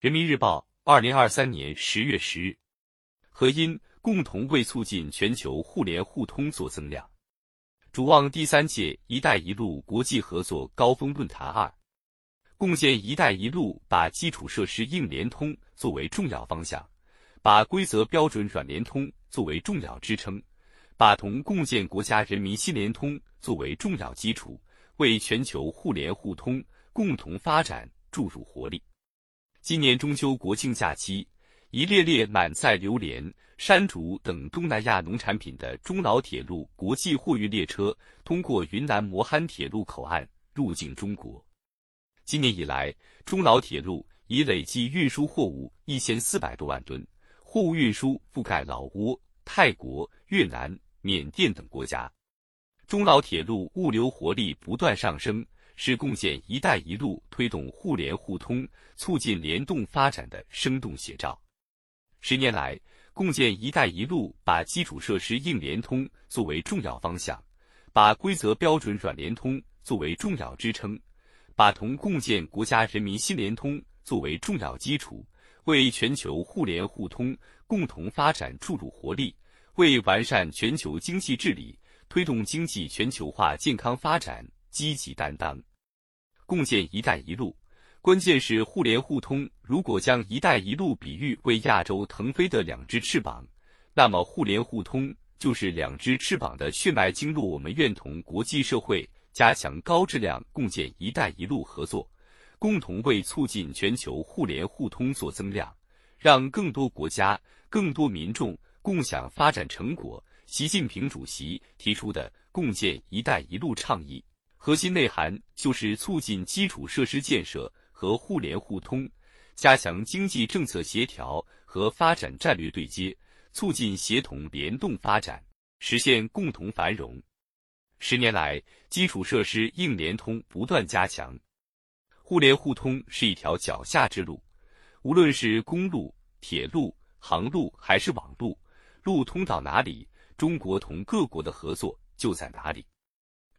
人民日报，二零二三年十月十日，和因共同为促进全球互联互通做增量，主望第三届“一带一路”国际合作高峰论坛二，共建“一带一路”把基础设施硬联通作为重要方向，把规则标准软联通作为重要支撑，把同共建国家人民心联通作为重要基础，为全球互联互通共同发展注入活力。今年中秋国庆假期，一列列满载榴莲、山竹等东南亚农产品的中老铁路国际货运列车通过云南磨憨铁路口岸入境中国。今年以来，中老铁路已累计运输货物一千四百多万吨，货物运输覆盖老挝、泰国、越南、缅甸等国家。中老铁路物流活力不断上升。是共建“一带一路”推动互联互通、促进联动发展的生动写照。十年来，共建“一带一路”把基础设施硬联通作为重要方向，把规则标准软联通作为重要支撑，把同共建国家人民心联通作为重要基础，为全球互联互通共同发展注入活力，为完善全球经济治理、推动经济全球化健康发展积极担当。共建“一带一路”，关键是互联互通。如果将“一带一路”比喻为亚洲腾飞的两只翅膀，那么互联互通就是两只翅膀的血脉经络。我们愿同国际社会加强高质量共建“一带一路”合作，共同为促进全球互联互通做增量，让更多国家、更多民众共享发展成果。习近平主席提出的“共建‘一带一路’”倡议。核心内涵就是促进基础设施建设和互联互通，加强经济政策协调和发展战略对接，促进协同联动发展，实现共同繁荣。十年来，基础设施硬联通不断加强，互联互通是一条脚下之路。无论是公路、铁路、航路还是网路，路通到哪里，中国同各国的合作就在哪里。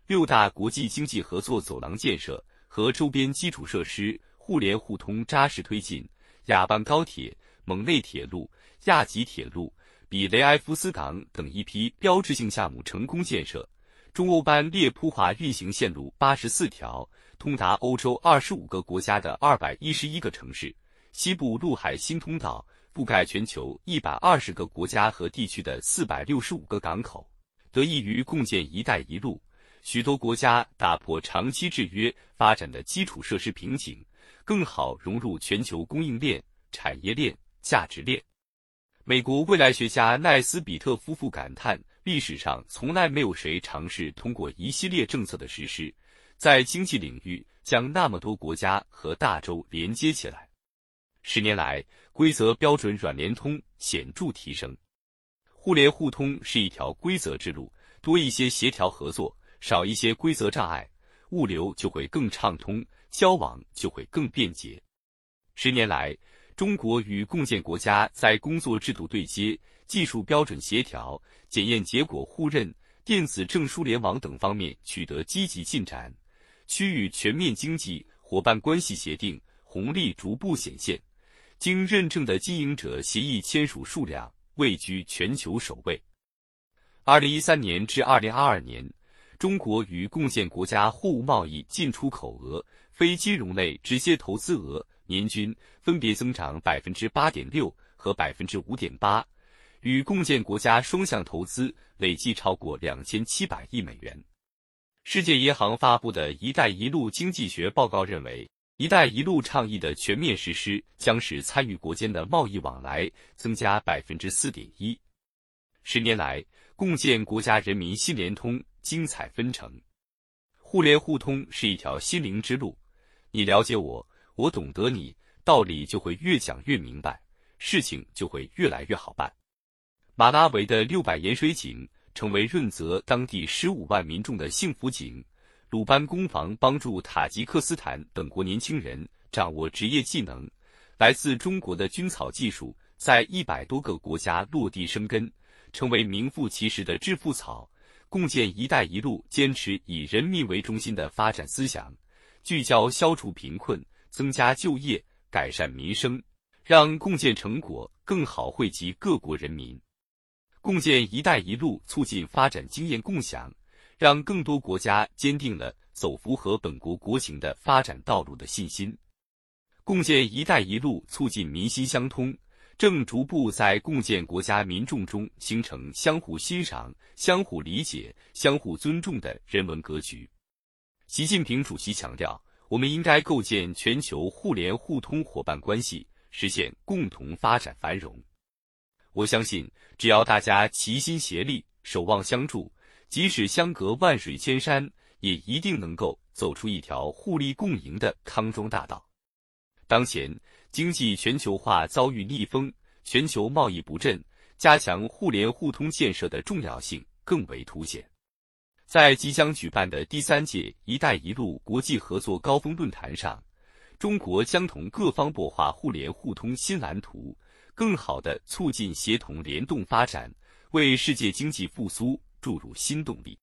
六大国际经济合作走廊建设和周边基础设施互联互通扎实推进，雅邦高铁、蒙内铁路、亚吉铁路、比雷埃夫斯港等一批标志性项目成功建设。中欧班列铺化运行线路八十四条，通达欧洲二十五个国家的二百一十一个城市。西部陆海新通道覆盖全球一百二十个国家和地区的四百六十五个港口。得益于共建“一带一路”。许多国家打破长期制约发展的基础设施瓶颈，更好融入全球供应链、产业链、价值链。美国未来学家奈斯比特夫妇感叹：历史上从来没有谁尝试通过一系列政策的实施，在经济领域将那么多国家和大洲连接起来。十年来，规则标准软联通显著提升，互联互通是一条规则之路，多一些协调合作。少一些规则障碍，物流就会更畅通，交往就会更便捷。十年来，中国与共建国家在工作制度对接、技术标准协调、检验结果互认、电子证书联网等方面取得积极进展，区域全面经济伙伴关系协定红利逐步显现，经认证的经营者协议签署数量位居全球首位。二零一三年至二零二二年。中国与共建国家货物贸易进出口额、非金融类直接投资额年均分别增长百分之八点六和百分之五点八，与共建国家双向投资累计超过两千七百亿美元。世界银行发布的一带一路经济学报告认为，一带一路倡议的全面实施将使参与国间的贸易往来增加百分之四点一。十年来，共建国家人民新联通。精彩纷呈，互联互通是一条心灵之路。你了解我，我懂得你，道理就会越讲越明白，事情就会越来越好办。马拉维的六百盐水井成为润泽当地十五万民众的幸福井。鲁班工坊帮助塔吉克斯坦等国年轻人掌握职业技能。来自中国的菌草技术在一百多个国家落地生根，成为名副其实的致富草。共建“一带一路”，坚持以人民为中心的发展思想，聚焦消除贫困、增加就业、改善民生、让共建成果更好惠及各国人民。共建“一带一路”促进发展经验共享，让更多国家坚定了走符合本国国情的发展道路的信心。共建“一带一路”促进民心相通，正逐步在共建国家民众中形成相互欣赏、相互理解、相互尊重的人文格局。习近平主席强调，我们应该构建全球互联互通伙伴关系，实现共同发展繁荣。我相信，只要大家齐心协力、守望相助，即使相隔万水千山，也一定能够走出一条互利共赢的康庄大道。当前经济全球化遭遇逆风，全球贸易不振，加强互联互通建设的重要性更为凸显。在即将举办的第三届“一带一路”国际合作高峰论坛上，中国将同各方擘画互联互通新蓝图，更好地促进协同联动发展，为世界经济复苏注入新动力。